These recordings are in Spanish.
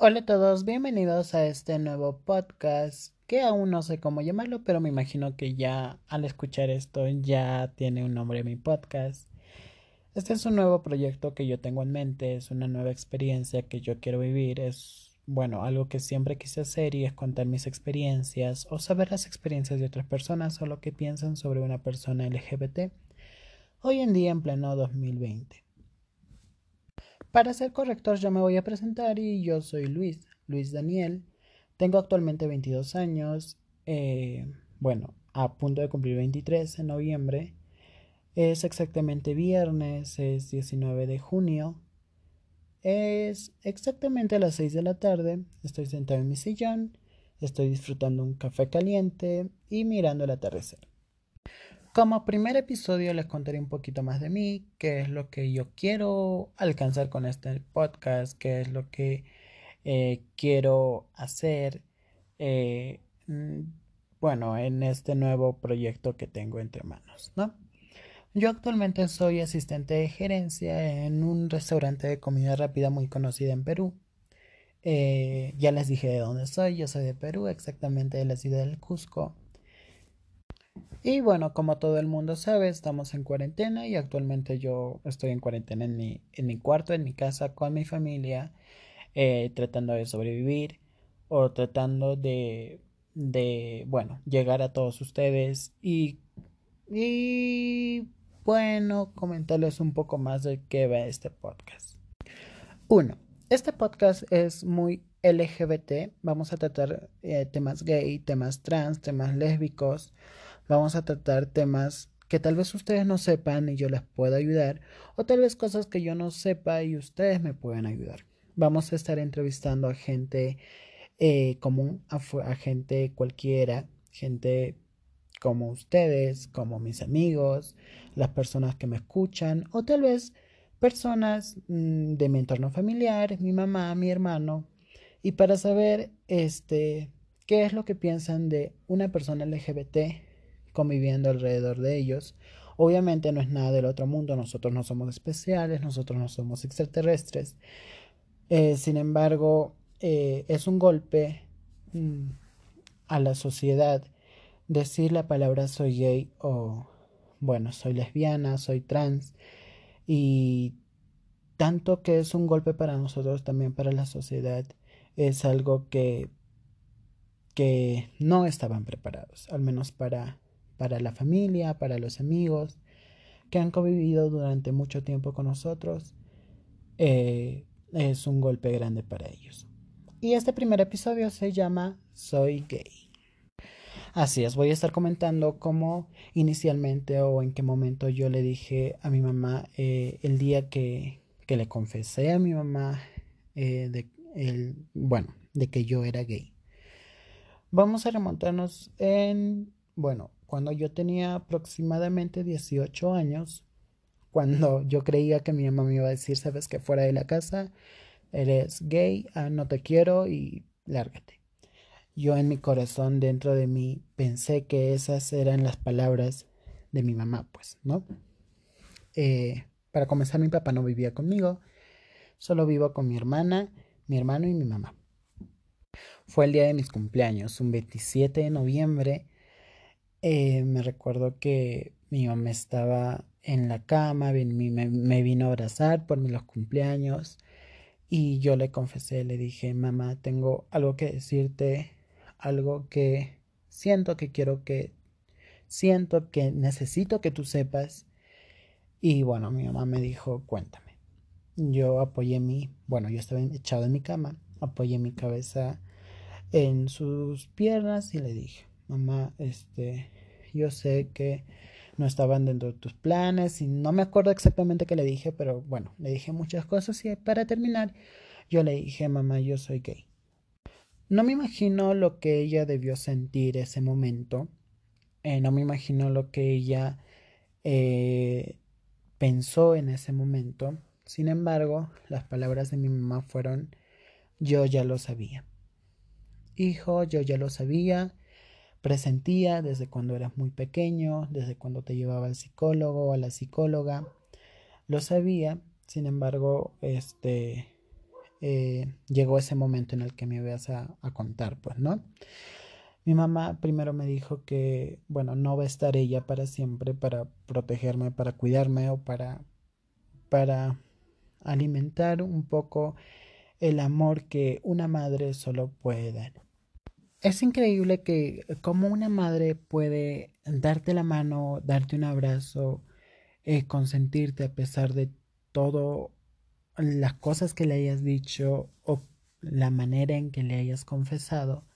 Hola a todos, bienvenidos a este nuevo podcast que aún no sé cómo llamarlo, pero me imagino que ya al escuchar esto ya tiene un nombre mi podcast. Este es un nuevo proyecto que yo tengo en mente, es una nueva experiencia que yo quiero vivir, es bueno, algo que siempre quise hacer y es contar mis experiencias o saber las experiencias de otras personas o lo que piensan sobre una persona LGBT hoy en día en pleno 2020. Para ser corrector ya me voy a presentar y yo soy Luis, Luis Daniel. Tengo actualmente 22 años, eh, bueno, a punto de cumplir 23 en noviembre. Es exactamente viernes, es 19 de junio. Es exactamente a las 6 de la tarde. Estoy sentado en mi sillón, estoy disfrutando un café caliente y mirando el atardecer. Como primer episodio les contaré un poquito más de mí, qué es lo que yo quiero alcanzar con este podcast, qué es lo que eh, quiero hacer, eh, mm, bueno, en este nuevo proyecto que tengo entre manos, ¿no? Yo actualmente soy asistente de gerencia en un restaurante de comida rápida muy conocido en Perú. Eh, ya les dije de dónde soy, yo soy de Perú, exactamente de la ciudad del Cusco. Y bueno, como todo el mundo sabe, estamos en cuarentena y actualmente yo estoy en cuarentena en mi, en mi cuarto, en mi casa, con mi familia, eh, tratando de sobrevivir o tratando de, de, bueno, llegar a todos ustedes y, y, bueno, comentarles un poco más de qué va este podcast. Uno, este podcast es muy LGBT, vamos a tratar eh, temas gay, temas trans, temas lésbicos, Vamos a tratar temas que tal vez ustedes no sepan y yo les pueda ayudar, o tal vez cosas que yo no sepa y ustedes me puedan ayudar. Vamos a estar entrevistando a gente eh, común, a, gente cualquiera, gente como ustedes, como mis amigos, las personas que me escuchan, o tal vez personas mm, de mi entorno familiar, mi mamá, mi hermano, y para saber este qué es lo que piensan de una persona LGBT conviviendo alrededor de ellos. Obviamente no es nada del otro mundo, nosotros no somos especiales, nosotros no somos extraterrestres. Eh, sin embargo, eh, es un golpe mm, a la sociedad decir la palabra soy gay o, bueno, soy lesbiana, soy trans. Y tanto que es un golpe para nosotros, también para la sociedad, es algo que, que no estaban preparados, al menos para para la familia, para los amigos que han convivido durante mucho tiempo con nosotros, eh, es un golpe grande para ellos. Y este primer episodio se llama Soy gay. Así es, voy a estar comentando cómo inicialmente o en qué momento yo le dije a mi mamá eh, el día que, que, le confesé a mi mamá eh, de, el, bueno, de que yo era gay. Vamos a remontarnos en, bueno, cuando yo tenía aproximadamente 18 años, cuando yo creía que mi mamá me iba a decir, sabes que fuera de la casa, eres gay, ah, no te quiero y lárgate. Yo en mi corazón, dentro de mí, pensé que esas eran las palabras de mi mamá, pues, ¿no? Eh, para comenzar, mi papá no vivía conmigo, solo vivo con mi hermana, mi hermano y mi mamá. Fue el día de mis cumpleaños, un 27 de noviembre eh, me recuerdo que mi mamá estaba en la cama, me, vino a abrazar por los cumpleaños y yo le confesé, le dije, mamá, tengo algo que decirte, algo que siento que quiero que, siento que necesito que tú sepas. Y bueno, mi mamá me dijo, cuéntame. Yo apoyé mi, bueno, yo estaba echado en mi cama, apoyé mi cabeza en sus piernas y le dije, mamá, este, yo sé que no estaban dentro de tus planes y no me acuerdo exactamente qué le dije, pero bueno, le dije muchas cosas y para terminar, yo le dije, mamá, yo soy gay. No me imagino lo que ella debió sentir ese momento, eh, no me imagino lo que ella eh, pensó en ese momento. Sin embargo, las palabras de mi mamá fueron, yo ya lo sabía. Hijo, yo ya lo sabía, presentía desde cuando eras muy pequeño, desde cuando te llevaba al psicólogo o a la psicóloga. Lo sabía, sin embargo, este eh, llegó ese momento en el que me ibas a, a contar, pues, ¿no? Mi mamá primero me dijo que, bueno, no va a estar ella para siempre para protegerme, para cuidarme o para, para alimentar un poco el amor que una madre solo puede dar. Es increíble que como una madre puede darte la mano, darte un abrazo, eh, consentirte a pesar de todo las cosas que le hayas dicho o la manera en que le hayas confesado.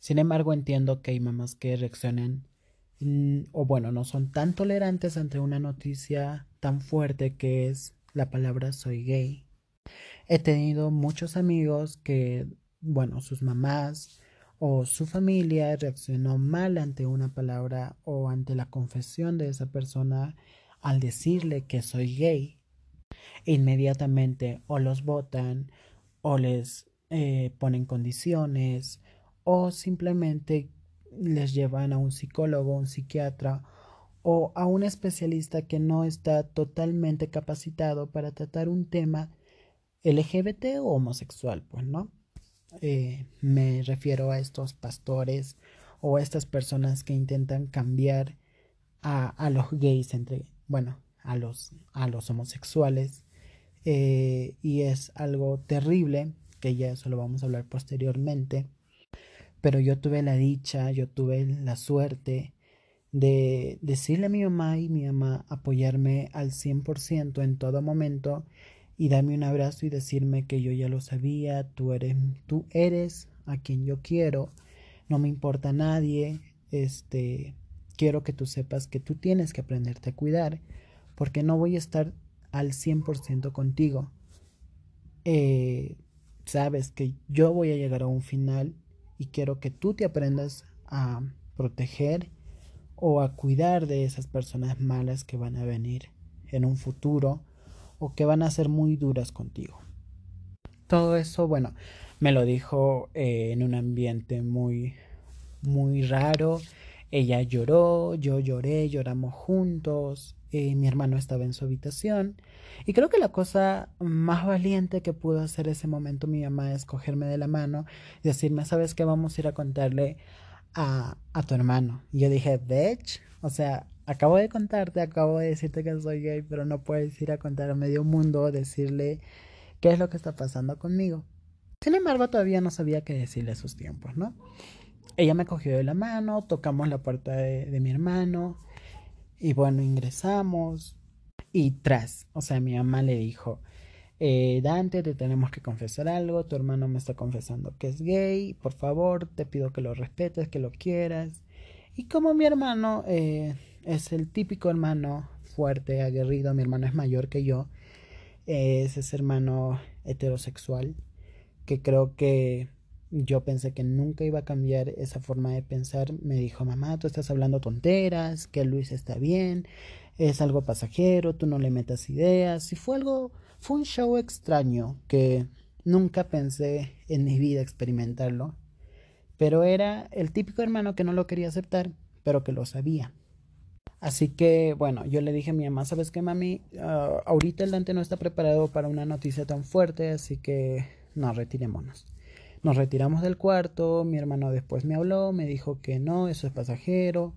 Sin embargo, entiendo que hay mamás que reaccionan mm, o bueno, no son tan tolerantes ante una noticia tan fuerte que es la palabra soy gay. He tenido muchos amigos que, bueno, sus mamás o su familia reaccionó mal ante una palabra o ante la confesión de esa persona al decirle que soy gay. Inmediatamente o los votan o les eh, ponen condiciones o simplemente les llevan a un psicólogo, un psiquiatra o a un especialista que no está totalmente capacitado para tratar un tema LGBT o homosexual, pues, ¿no? Eh, me refiero a estos pastores o a estas personas que intentan cambiar a, a los gays entre, bueno, a los, a los homosexuales. Eh, y es algo terrible, que ya eso lo vamos a hablar posteriormente. Pero yo tuve la dicha, yo tuve la suerte de decirle a mi mamá y mi mamá apoyarme al 100% en todo momento y darme un abrazo y decirme que yo ya lo sabía, tú eres, tú eres a quien yo quiero, no me importa nadie, este, quiero que tú sepas que tú tienes que aprenderte a cuidar, porque no voy a estar al 100% contigo. Eh, sabes que yo voy a llegar a un final y quiero que tú te aprendas a proteger o a cuidar de esas personas malas que van a venir en un futuro o que van a ser muy duras contigo. Todo eso, bueno, me lo dijo eh, en un ambiente muy, muy raro. Ella lloró, yo lloré, lloramos juntos. Eh, mi hermano estaba en su habitación. Y creo que la cosa más valiente que pudo hacer ese momento mi mamá es cogerme de la mano y decirme, ¿sabes qué? Vamos a ir a contarle a, a tu hermano. Y yo dije, bitch, o sea, acabo de contarte, acabo de decirte que soy gay, pero no puedes ir a contar a medio mundo, decirle qué es lo que está pasando conmigo. Sin embargo, todavía no sabía qué decirle a sus tiempos, ¿no? Ella me cogió de la mano, tocamos la puerta de, de mi hermano y bueno, ingresamos y tras, o sea, mi mamá le dijo, eh, Dante, te tenemos que confesar algo, tu hermano me está confesando que es gay, por favor, te pido que lo respetes, que lo quieras. Y como mi hermano eh, es el típico hermano fuerte, aguerrido, mi hermano es mayor que yo, es ese hermano heterosexual, que creo que yo pensé que nunca iba a cambiar esa forma de pensar. Me dijo, mamá, tú estás hablando tonteras, que Luis está bien, es algo pasajero, tú no le metas ideas. Y fue algo fue un show extraño que nunca pensé en mi vida experimentarlo, pero era el típico hermano que no lo quería aceptar, pero que lo sabía. Así que, bueno, yo le dije a mi mamá, ¿sabes qué, mami? Ah, ahorita el Dante no está preparado para una noticia tan fuerte, así que no, retirémonos. Nos retiramos del cuarto, mi hermano después me habló, me dijo que no, eso es pasajero,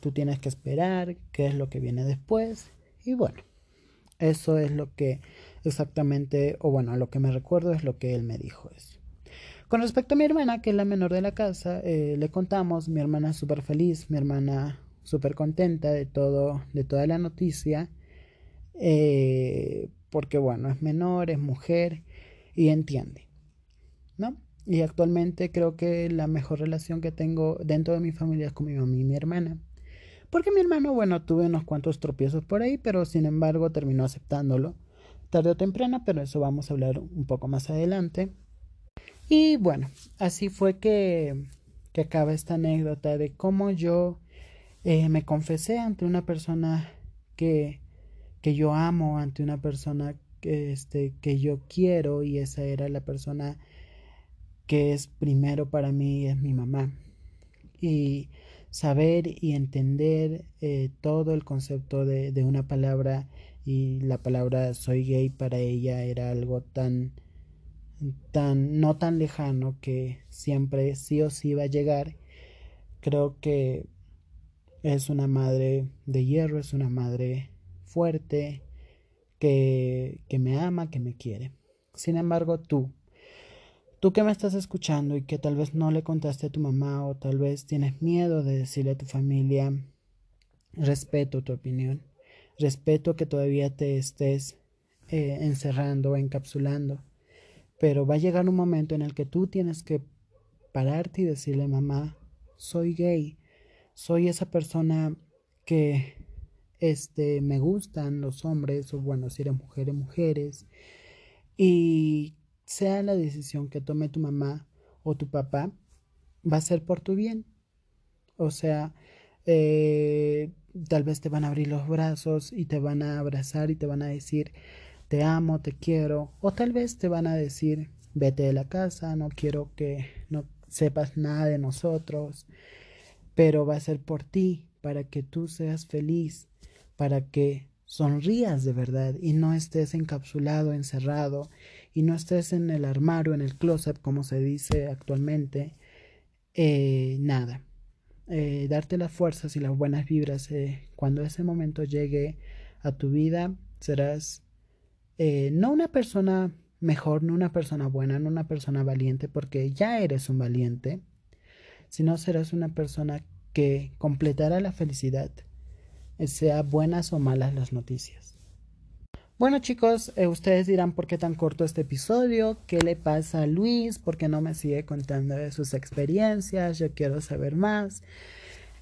tú tienes que esperar, qué es lo que viene después. Y bueno, eso es lo que exactamente, o bueno, lo que me recuerdo es lo que él me dijo eso. Con respecto a mi hermana, que es la menor de la casa, eh, le contamos, mi hermana súper feliz, mi hermana súper contenta de todo, de toda la noticia, eh, porque bueno, es menor, es mujer y entiende, ¿no? Y actualmente creo que la mejor relación que tengo dentro de mi familia es con mi mamá y mi hermana. Porque mi hermano, bueno, tuve unos cuantos tropiezos por ahí, pero sin embargo terminó aceptándolo tarde o temprano, pero eso vamos a hablar un poco más adelante. Y bueno, así fue que, que acaba esta anécdota de cómo yo eh, me confesé ante una persona que, que yo amo, ante una persona que, este, que yo quiero y esa era la persona que es primero para mí, es mi mamá. Y saber y entender eh, todo el concepto de, de una palabra y la palabra soy gay para ella era algo tan tan no tan lejano que siempre sí o sí va a llegar. Creo que es una madre de hierro, es una madre fuerte, que, que me ama, que me quiere. Sin embargo, tú, tú que me estás escuchando y que tal vez no le contaste a tu mamá o tal vez tienes miedo de decirle a tu familia, respeto tu opinión, respeto que todavía te estés eh, encerrando o encapsulando, pero va a llegar un momento en el que tú tienes que pararte y decirle, mamá, soy gay, soy esa persona que este, me gustan los hombres, o bueno, si eres mujeres, mujeres, y sea la decisión que tome tu mamá o tu papá, va a ser por tu bien. O sea, eh, tal vez te van a abrir los brazos y te van a abrazar y te van a decir, te amo, te quiero, o tal vez te van a decir, vete de la casa, no quiero que no sepas nada de nosotros, pero va a ser por ti, para que tú seas feliz, para que sonrías de verdad y no estés encapsulado, encerrado y no estés en el armario, en el closet, como se dice actualmente, eh, nada. Eh, darte las fuerzas y las buenas vibras. Eh, cuando ese momento llegue a tu vida, serás no una persona mejor, no una persona buena, no una persona valiente, porque ya eres un valiente, sino serás una persona que completará la felicidad sea buenas o malas las noticias. Bueno chicos, eh, ustedes dirán por qué tan corto este episodio, qué le pasa a Luis, por qué no me sigue contando de sus experiencias, yo quiero saber más.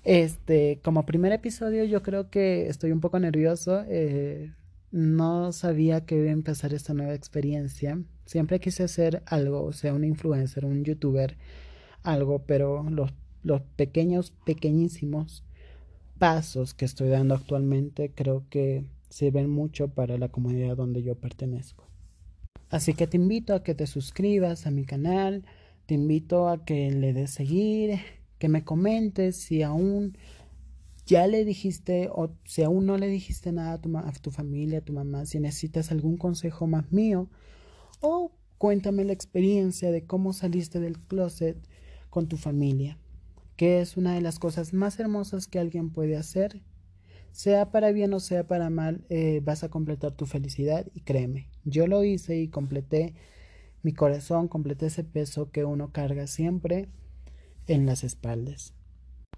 Este, como primer episodio yo creo que estoy un poco nervioso, eh, no sabía que iba a empezar esta nueva experiencia, siempre quise hacer algo, o sea, un influencer, un youtuber, algo, pero los, los pequeños, pequeñísimos pasos que estoy dando actualmente creo que sirven mucho para la comunidad donde yo pertenezco. Así que te invito a que te suscribas a mi canal, te invito a que le des seguir, que me comentes si aún ya le dijiste o si aún no le dijiste nada a tu, a tu familia, a tu mamá, si necesitas algún consejo más mío o cuéntame la experiencia de cómo saliste del closet con tu familia que es una de las cosas más hermosas que alguien puede hacer. Sea para bien o sea para mal, eh, vas a completar tu felicidad y créeme, yo lo hice y completé mi corazón, completé ese peso que uno carga siempre en las espaldas.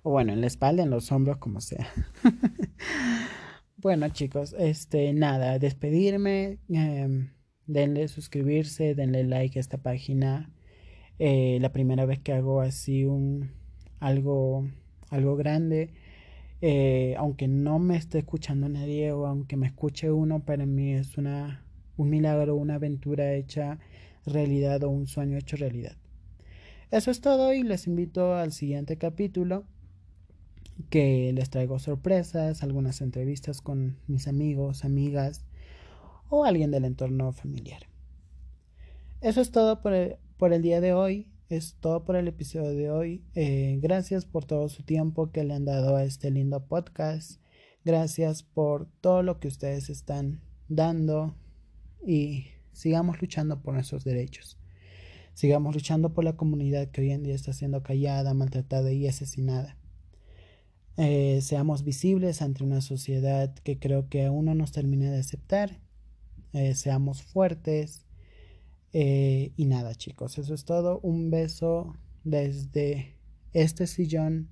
O bueno, en la espalda, en los hombros, como sea. bueno chicos, este, nada, despedirme, eh, denle suscribirse, denle like a esta página. Eh, la primera vez que hago así un algo, algo grande. Eh, aunque no me esté escuchando nadie o aunque me escuche uno, para mí es una, un milagro, una aventura hecha realidad o un sueño hecho realidad. Eso es todo y les invito al siguiente capítulo que les traigo sorpresas, algunas entrevistas con mis amigos, amigas o alguien del entorno familiar. Eso es todo por por el día de hoy es todo por el episodio de hoy. Eh, gracias por todo su tiempo que le han dado a este lindo podcast. Gracias por todo lo que ustedes están dando y sigamos luchando por nuestros derechos. Sigamos luchando por la comunidad que hoy en día está siendo callada, maltratada y asesinada. Eh, seamos visibles ante una sociedad que creo que aún no nos termina de aceptar. Eh, seamos fuertes, eh, y nada, chicos, eso es todo. Un beso desde este sillón,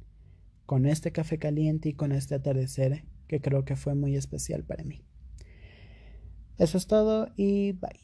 con este café caliente y con este atardecer que creo que fue muy especial para mí. Eso es todo y bye.